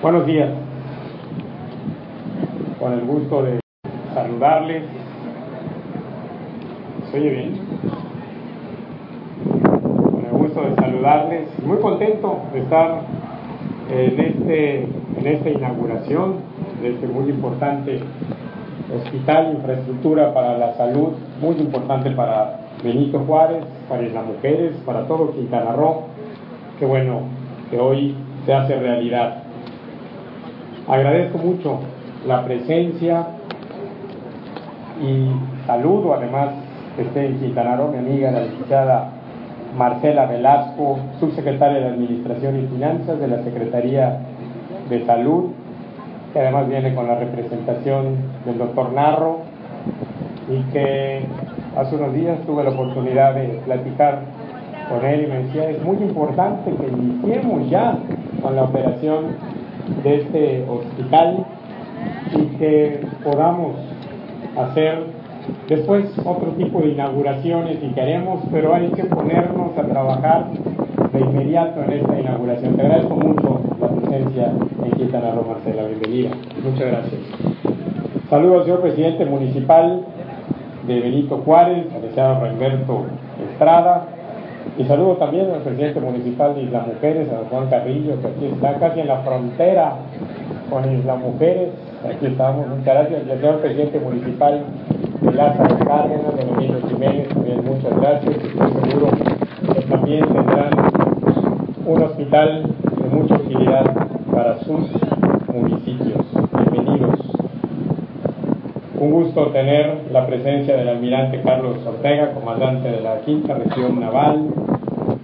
Buenos días. Con el gusto de saludarles. ¿Se oye bien? Con el gusto de saludarles. Muy contento de estar en, este, en esta inauguración de este muy importante hospital, infraestructura para la salud, muy importante para Benito Juárez, para las mujeres, para todo Quintana Roo. Qué bueno que hoy se hace realidad. Agradezco mucho la presencia y saludo además que esté en Quintana mi amiga la licenciada Marcela Velasco, subsecretaria de Administración y Finanzas de la Secretaría de Salud, que además viene con la representación del doctor Narro y que hace unos días tuve la oportunidad de platicar con él y me decía, es muy importante que iniciemos ya con la operación de este hospital y que podamos hacer después otro tipo de inauguraciones si queremos, pero hay que ponernos a trabajar de inmediato en esta inauguración. Te agradezco mucho la presencia en Quintana Roo, Marcela. Bienvenida. Muchas gracias. Saludos al señor presidente municipal de Benito Juárez, al deseado Roberto Estrada, y saludo también al presidente municipal de Isla Mujeres, a Juan Carrillo, que aquí está casi en la frontera con Isla Mujeres. Aquí estamos, muchas gracias. Y al señor presidente municipal de Lázaro Cárdenas, de Domingo Jiménez, también muchas gracias. Estoy seguro que también tendrán un hospital de mucha utilidad para sus municipios. Un gusto tener la presencia del almirante Carlos Ortega, comandante de la Quinta Región Naval,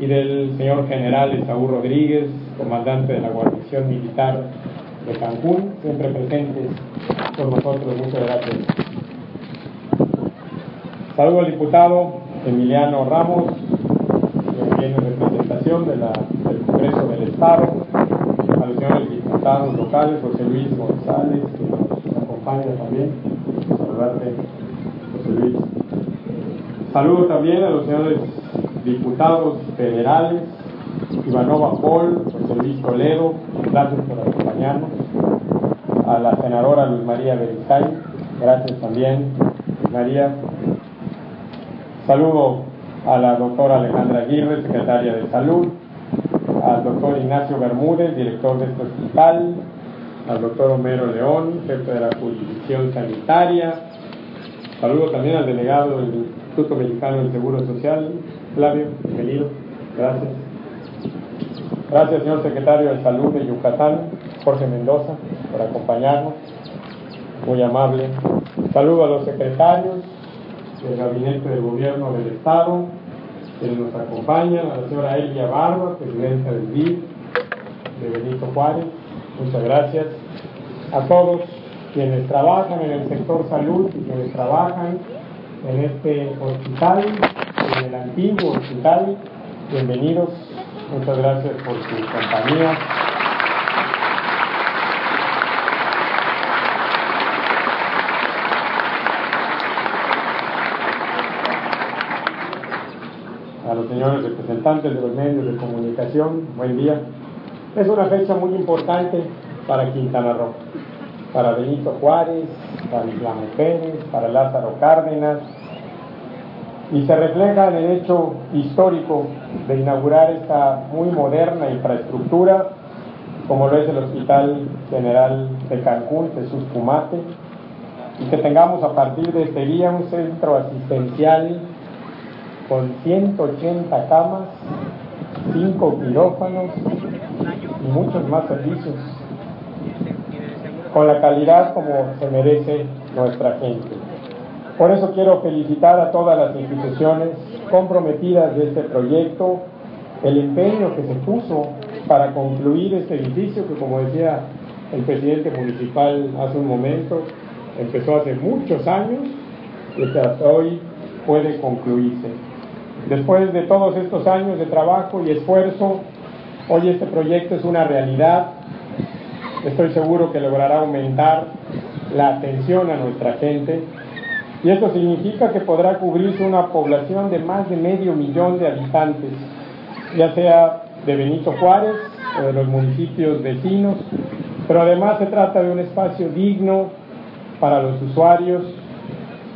y del señor general Esaú Rodríguez, comandante de la guarnición militar de Cancún, siempre presentes con nosotros. Muchas gracias. Saludo al diputado Emiliano Ramos, que viene en representación del Congreso del Estado, a los señores diputados locales, José Luis González, que nos acompaña también. José Luis. Saludo también a los señores diputados federales, Ivanova Paul, José Luis Toledo, gracias por acompañarnos, a la senadora Luz María Berizay, gracias también, Luz María. Saludo a la doctora Alejandra Aguirre, secretaria de Salud, al doctor Ignacio Bermúdez, director de este hospital, al doctor Homero León, jefe de la jurisdicción sanitaria. Saludo también al delegado del Instituto Mexicano del Seguro Social, Flavio, bienvenido. Gracias. Gracias, señor secretario de Salud de Yucatán, Jorge Mendoza, por acompañarnos. Muy amable. Saludo a los secretarios del Gabinete de Gobierno del Estado, quienes nos acompañan, a la señora Elia Barba, presidenta del BID de Benito Juárez. Muchas gracias. A todos quienes trabajan en el sector salud y quienes trabajan en este hospital en el antiguo hospital. Bienvenidos, muchas gracias por su compañía. A los señores representantes de los medios de comunicación, buen día. Es una fecha muy importante para Quintana Roo, para Benito Juárez, para Isla Mujeres, para Lázaro Cárdenas, y se refleja en el hecho histórico de inaugurar esta muy moderna infraestructura, como lo es el Hospital General de Cancún, Jesús Pumate, y que tengamos a partir de este día un centro asistencial con 180 camas, 5 quirófanos y muchos más servicios, con la calidad como se merece nuestra gente. Por eso quiero felicitar a todas las instituciones comprometidas de este proyecto, el empeño que se puso para concluir este edificio que como decía el presidente municipal hace un momento, empezó hace muchos años y que hasta hoy puede concluirse. Después de todos estos años de trabajo y esfuerzo, hoy este proyecto es una realidad. Estoy seguro que logrará aumentar la atención a nuestra gente. Y esto significa que podrá cubrirse una población de más de medio millón de habitantes, ya sea de Benito Juárez o de los municipios vecinos, pero además se trata de un espacio digno para los usuarios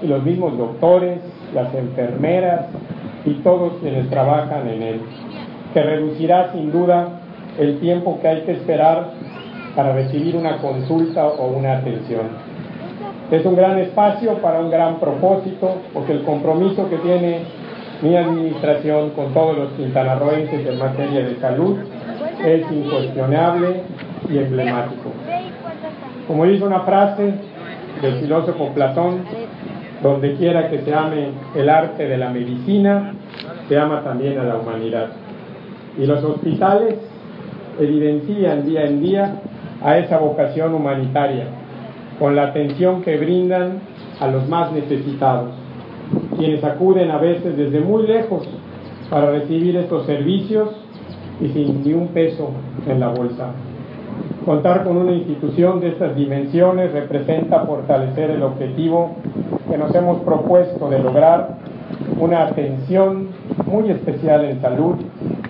y los mismos doctores, las enfermeras y todos quienes trabajan en él, que reducirá sin duda el tiempo que hay que esperar para recibir una consulta o una atención. Es un gran espacio para un gran propósito, porque el compromiso que tiene mi administración con todos los quintanarroenses en materia de salud es incuestionable y emblemático. Como dice una frase del filósofo Platón, donde quiera que se ame el arte de la medicina, se ama también a la humanidad. Y los hospitales evidencian día en día a esa vocación humanitaria, con la atención que brindan a los más necesitados, quienes acuden a veces desde muy lejos para recibir estos servicios y sin ni un peso en la bolsa. Contar con una institución de estas dimensiones representa fortalecer el objetivo que nos hemos propuesto de lograr una atención muy especial en salud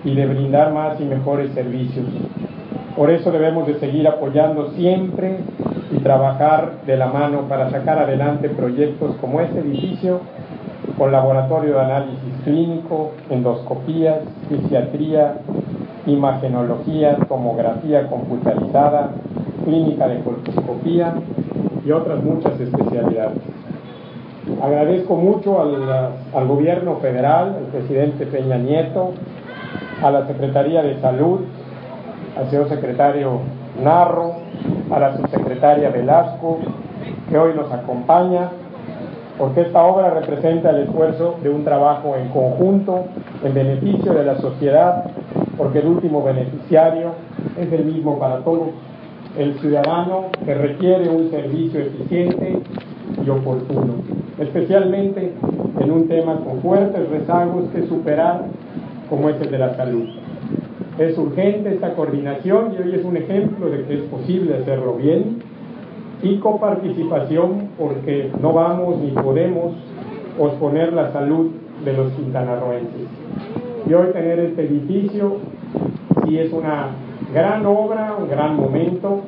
y de brindar más y mejores servicios. Por eso debemos de seguir apoyando siempre y trabajar de la mano para sacar adelante proyectos como este edificio con laboratorio de análisis clínico, endoscopías, fisiatría, imagenología, tomografía computarizada, clínica de colposcopía y otras muchas especialidades. Agradezco mucho al, al, gobierno federal, al presidente Peña Nieto, a la Secretaría de Salud, al señor secretario Narro, a la subsecretaria Velasco, que hoy nos acompaña, porque esta obra representa el esfuerzo de un trabajo en conjunto en beneficio de la sociedad porque el último beneficiario es el mismo para todos, el ciudadano que requiere un servicio eficiente y oportuno, especialmente en un tema con fuertes rezagos que superar como es el de la salud. Es urgente esta coordinación y hoy es un ejemplo de que es posible hacerlo bien y coparticipación porque no vamos ni podemos posponer la salud de los quintanarroenses. Y hoy tener este edificio sí es una gran obra, un gran momento,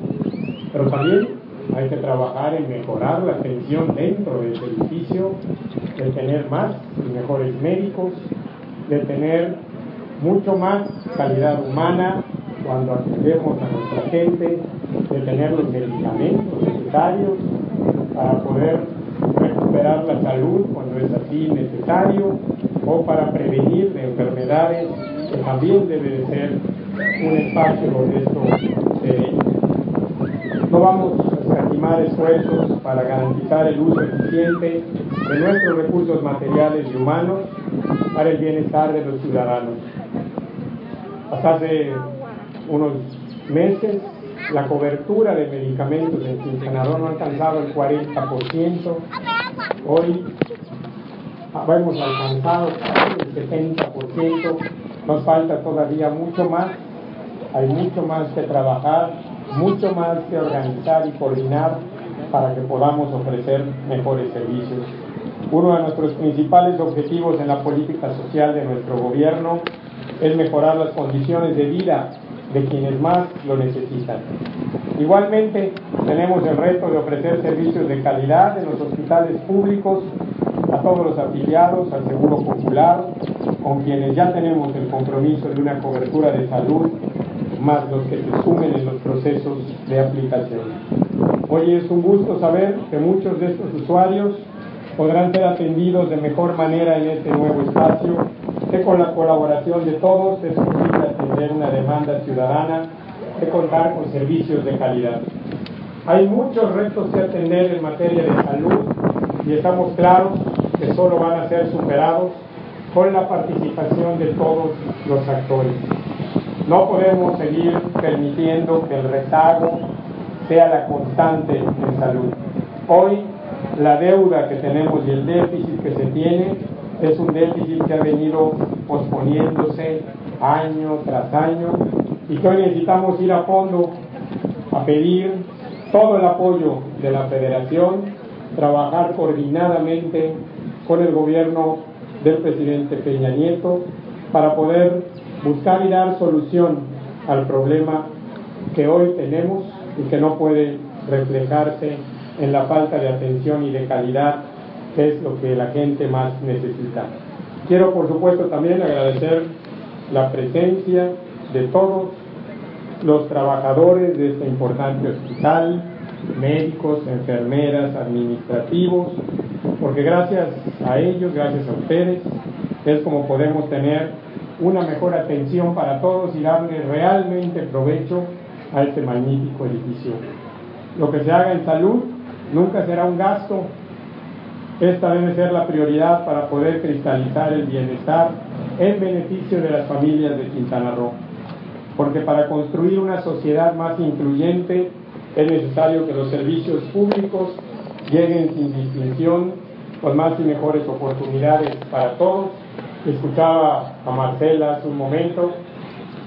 pero también hay que trabajar en mejorar la atención dentro de este edificio, de tener más y mejores médicos, de tener mucho más calidad humana cuando atendemos a nuestra gente, de tener los medicamentos necesarios para poder recuperar la salud cuando es así necesario o para prevenir de enfermedades que también debe de ser un espacio donde esto se No vamos a escatimar esfuerzos para garantizar el uso eficiente de nuestros recursos materiales y humanos para el bienestar de los ciudadanos. Hasta hace unos meses la cobertura de medicamentos en Quintana no ha alcanzado el 40%. Hoy hemos alcanzado el 70%. Nos falta todavía mucho más. Hay mucho más que trabajar, mucho más que organizar y coordinar para que podamos ofrecer mejores servicios. Uno de nuestros principales objetivos en la política social de nuestro gobierno es mejorar las condiciones de vida de quienes más lo necesitan. Igualmente, tenemos el reto de ofrecer servicios de calidad en los hospitales públicos a todos los afiliados al Seguro Popular, con quienes ya tenemos el compromiso de una cobertura de salud, más los que se sumen en los procesos de aplicación. Hoy es un gusto saber que muchos de estos usuarios podrán ser atendidos de mejor manera en este nuevo espacio, que con la colaboración de todos es posible atender una demanda ciudadana de contar con servicios de calidad. Hay muchos retos que atender en materia de salud y estamos claros que solo van a ser superados con la participación de todos los actores. No podemos seguir permitiendo que el rezago sea la constante en salud. Hoy la deuda que tenemos y el déficit que se tiene es un déficit que ha venido posponiéndose año tras año y que hoy necesitamos ir a fondo a pedir todo el apoyo de la federación, trabajar coordinadamente con el gobierno del presidente Peña Nieto para poder buscar y dar solución al problema que hoy tenemos y que no puede reflejarse en la falta de atención y de calidad, es lo que la gente más necesita. Quiero, por supuesto, también agradecer la presencia de todos los trabajadores de este importante hospital, médicos, enfermeras, administrativos, porque gracias a ellos, gracias a ustedes, es como podemos tener una mejor atención para todos y darle realmente provecho a este magnífico edificio. Lo que se haga en salud nunca será un gasto, esta debe ser la prioridad para poder cristalizar el bienestar en beneficio de las familias de Quintana Roo. Porque para construir una sociedad más incluyente es necesario que los servicios públicos lleguen sin distinción, con más y mejores oportunidades para todos. Escuchaba a Marcela hace un momento,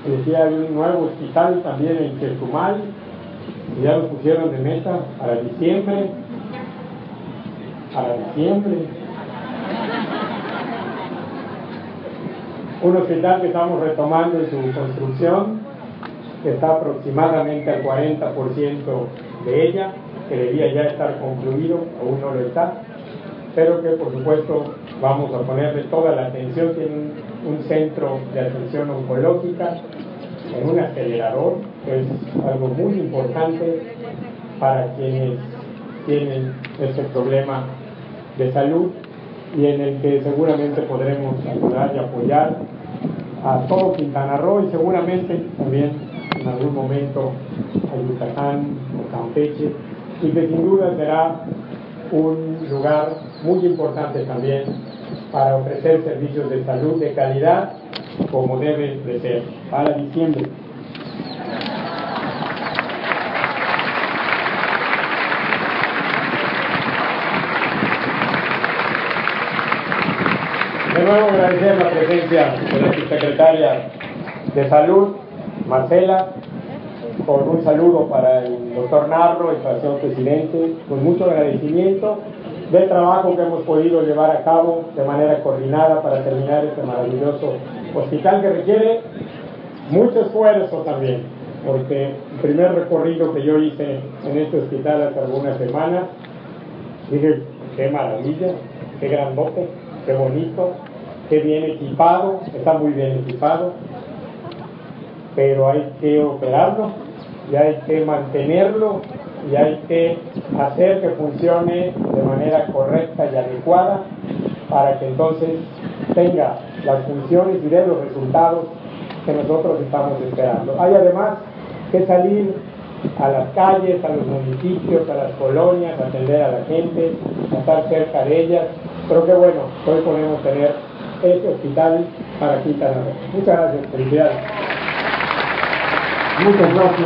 decía hay un nuevo hospital también en Chetumal, y ya lo pusieron de meta para diciembre, para diciembre. Un hospital que estamos retomando en su construcción, que está aproximadamente al 40% de ella, que debía ya estar concluido, aún no lo está, pero que por supuesto vamos a ponerle toda la atención, tiene un, un centro de atención oncológica, en un acelerador, que es algo muy importante para quienes tienen este problema de salud y en el que seguramente podremos ayudar y apoyar a todo Quintana Roo y seguramente también en algún momento a Yucatán o Campeche y que sin duda será un lugar muy importante también para ofrecer servicios de salud de calidad como debe de ser para diciembre. De nuevo agradecer la presencia de la subsecretaria de Salud, Marcela, con un saludo para el doctor Narro, el señor presidente, con mucho agradecimiento del trabajo que hemos podido llevar a cabo de manera coordinada para terminar este maravilloso hospital que requiere mucho esfuerzo también, porque el primer recorrido que yo hice en este hospital hace algunas semanas, dije, qué maravilla, qué grandote, qué bonito, qué bien equipado, está muy bien equipado, pero hay que operarlo y hay que mantenerlo y hay que hacer que funcione de manera correcta y adecuada para que entonces tenga las funciones y dé los resultados que nosotros estamos esperando. Hay además que salir a las calles, a los municipios, a las colonias, atender a la gente, a estar cerca de ellas. Pero qué bueno, hoy podemos tener este hospital para Quintana Roo. Muchas gracias, felicidades. Muchas gracias.